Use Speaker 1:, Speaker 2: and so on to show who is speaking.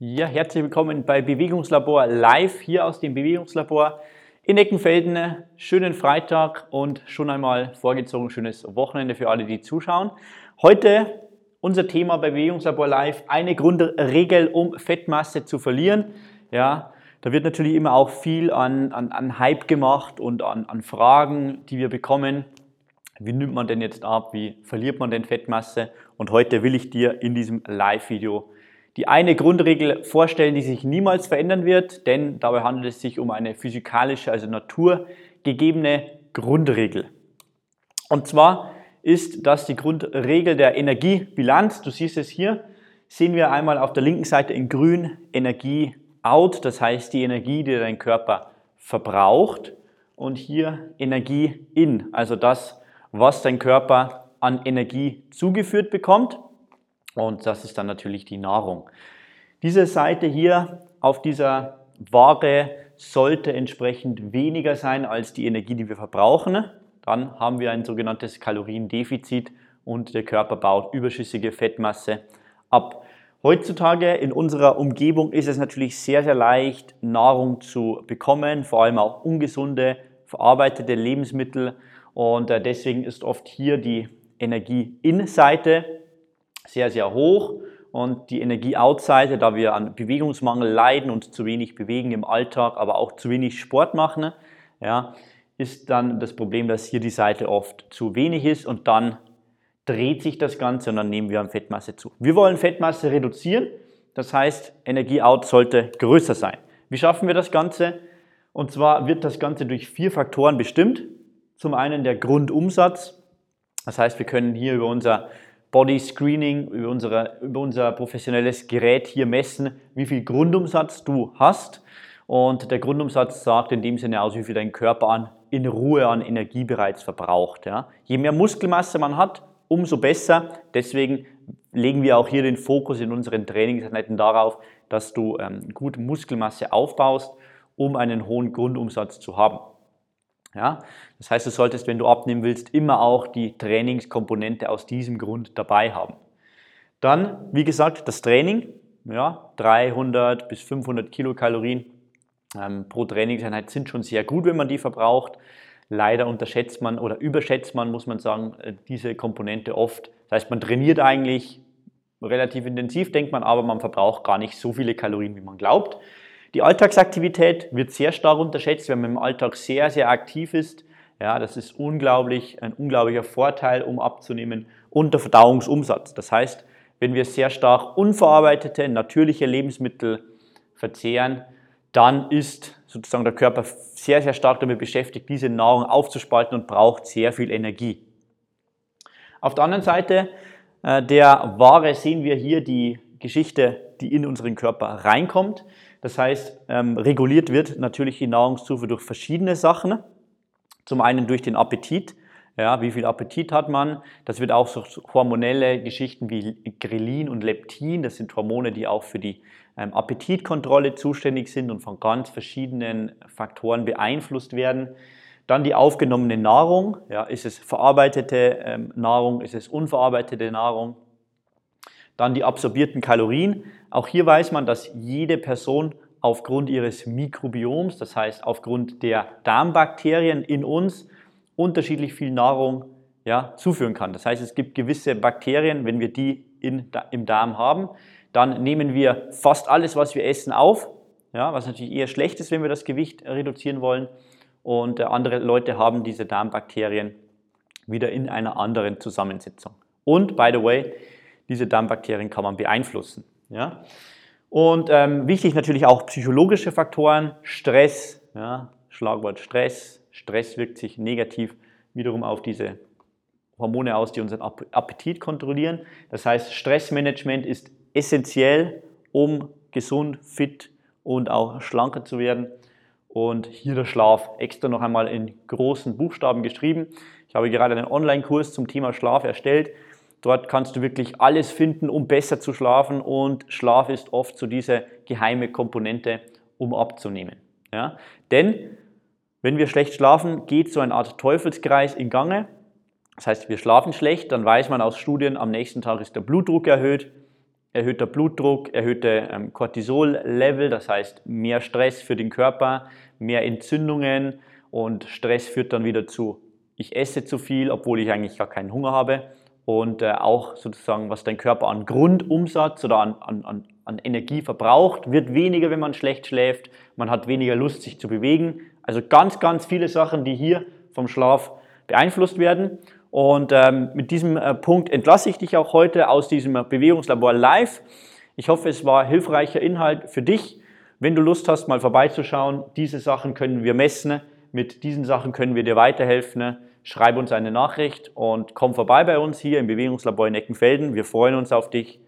Speaker 1: Ja, herzlich willkommen bei Bewegungslabor live hier aus dem Bewegungslabor in Eckenfelden. Schönen Freitag und schon einmal vorgezogen schönes Wochenende für alle, die zuschauen. Heute unser Thema bei Bewegungslabor live, eine Grundregel, um Fettmasse zu verlieren. Ja, da wird natürlich immer auch viel an, an, an Hype gemacht und an, an Fragen, die wir bekommen. Wie nimmt man denn jetzt ab? Wie verliert man denn Fettmasse? Und heute will ich dir in diesem Live-Video die eine Grundregel vorstellen, die sich niemals verändern wird, denn dabei handelt es sich um eine physikalische, also naturgegebene Grundregel. Und zwar ist das die Grundregel der Energiebilanz. Du siehst es hier, sehen wir einmal auf der linken Seite in grün Energie out, das heißt die Energie, die dein Körper verbraucht und hier Energie in, also das, was dein Körper an Energie zugeführt bekommt. Und das ist dann natürlich die Nahrung. Diese Seite hier auf dieser Waage sollte entsprechend weniger sein als die Energie, die wir verbrauchen. Dann haben wir ein sogenanntes Kaloriendefizit und der Körper baut überschüssige Fettmasse ab. Heutzutage in unserer Umgebung ist es natürlich sehr, sehr leicht, Nahrung zu bekommen, vor allem auch ungesunde, verarbeitete Lebensmittel. Und äh, deswegen ist oft hier die Energie-In-Seite sehr, sehr hoch und die Energie-Out-Seite, da wir an Bewegungsmangel leiden und zu wenig bewegen im Alltag, aber auch zu wenig Sport machen, ja, ist dann das Problem, dass hier die Seite oft zu wenig ist und dann dreht sich das Ganze und dann nehmen wir an Fettmasse zu. Wir wollen Fettmasse reduzieren, das heißt, Energie-Out sollte größer sein. Wie schaffen wir das Ganze? Und zwar wird das Ganze durch vier Faktoren bestimmt. Zum einen der Grundumsatz, das heißt, wir können hier über unser Body Screening, über, unsere, über unser professionelles Gerät hier messen, wie viel Grundumsatz du hast. Und der Grundumsatz sagt in dem Sinne aus, wie viel dein Körper an, in Ruhe an Energie bereits verbraucht. Ja. Je mehr Muskelmasse man hat, umso besser. Deswegen legen wir auch hier den Fokus in unseren Trainingseinheiten darauf, dass du ähm, gut Muskelmasse aufbaust, um einen hohen Grundumsatz zu haben. Ja? Das heißt, du solltest, wenn du abnehmen willst, immer auch die Trainingskomponente aus diesem Grund dabei haben. Dann, wie gesagt, das Training, ja, 300 bis 500 Kilokalorien ähm, pro Trainingseinheit sind schon sehr gut, wenn man die verbraucht. Leider unterschätzt man oder überschätzt man, muss man sagen, äh, diese Komponente oft. Das heißt, man trainiert eigentlich relativ intensiv, denkt man, aber man verbraucht gar nicht so viele Kalorien, wie man glaubt. Die Alltagsaktivität wird sehr stark unterschätzt, wenn man im Alltag sehr, sehr aktiv ist. Ja, das ist unglaublich, ein unglaublicher Vorteil, um abzunehmen. Und der Verdauungsumsatz. Das heißt, wenn wir sehr stark unverarbeitete, natürliche Lebensmittel verzehren, dann ist sozusagen der Körper sehr, sehr stark damit beschäftigt, diese Nahrung aufzuspalten und braucht sehr viel Energie. Auf der anderen Seite äh, der Ware sehen wir hier die Geschichte, die in unseren Körper reinkommt. Das heißt, ähm, reguliert wird natürlich die Nahrungszufuhr durch verschiedene Sachen. Zum einen durch den Appetit. Ja, wie viel Appetit hat man? Das wird auch so hormonelle Geschichten wie Grelin und Leptin, das sind Hormone, die auch für die ähm, Appetitkontrolle zuständig sind und von ganz verschiedenen Faktoren beeinflusst werden. Dann die aufgenommene Nahrung. Ja, ist es verarbeitete ähm, Nahrung? Ist es unverarbeitete Nahrung? Dann die absorbierten Kalorien. Auch hier weiß man, dass jede Person aufgrund ihres Mikrobioms, das heißt aufgrund der Darmbakterien in uns, unterschiedlich viel Nahrung ja, zuführen kann. Das heißt, es gibt gewisse Bakterien, wenn wir die in, im Darm haben, dann nehmen wir fast alles, was wir essen, auf, ja, was natürlich eher schlecht ist, wenn wir das Gewicht reduzieren wollen. Und äh, andere Leute haben diese Darmbakterien wieder in einer anderen Zusammensetzung. Und, by the way, diese Darmbakterien kann man beeinflussen. Ja? Und ähm, wichtig natürlich auch psychologische Faktoren, Stress, ja, Schlagwort Stress. Stress wirkt sich negativ wiederum auf diese Hormone aus, die unseren Appetit kontrollieren. Das heißt, Stressmanagement ist essentiell, um gesund, fit und auch schlanker zu werden. Und hier der Schlaf extra noch einmal in großen Buchstaben geschrieben. Ich habe gerade einen Online-Kurs zum Thema Schlaf erstellt. Dort kannst du wirklich alles finden, um besser zu schlafen und Schlaf ist oft so diese geheime Komponente, um abzunehmen. Ja? Denn wenn wir schlecht schlafen, geht so eine Art Teufelskreis in Gange. Das heißt, wir schlafen schlecht, dann weiß man aus Studien, am nächsten Tag ist der Blutdruck erhöht erhöhter Blutdruck, erhöhte ähm, Cortisol-Level, das heißt mehr Stress für den Körper, mehr Entzündungen und Stress führt dann wieder zu, ich esse zu viel, obwohl ich eigentlich gar keinen Hunger habe und äh, auch sozusagen, was dein Körper an Grundumsatz oder an, an, an Energie verbraucht, wird weniger, wenn man schlecht schläft, man hat weniger Lust, sich zu bewegen. Also ganz, ganz viele Sachen, die hier vom Schlaf beeinflusst werden. Und ähm, mit diesem äh, Punkt entlasse ich dich auch heute aus diesem Bewegungslabor live. Ich hoffe, es war hilfreicher Inhalt für dich. Wenn du Lust hast, mal vorbeizuschauen, diese Sachen können wir messen. Mit diesen Sachen können wir dir weiterhelfen. Schreib uns eine Nachricht und komm vorbei bei uns hier im Bewegungslabor in Eckenfelden. Wir freuen uns auf dich.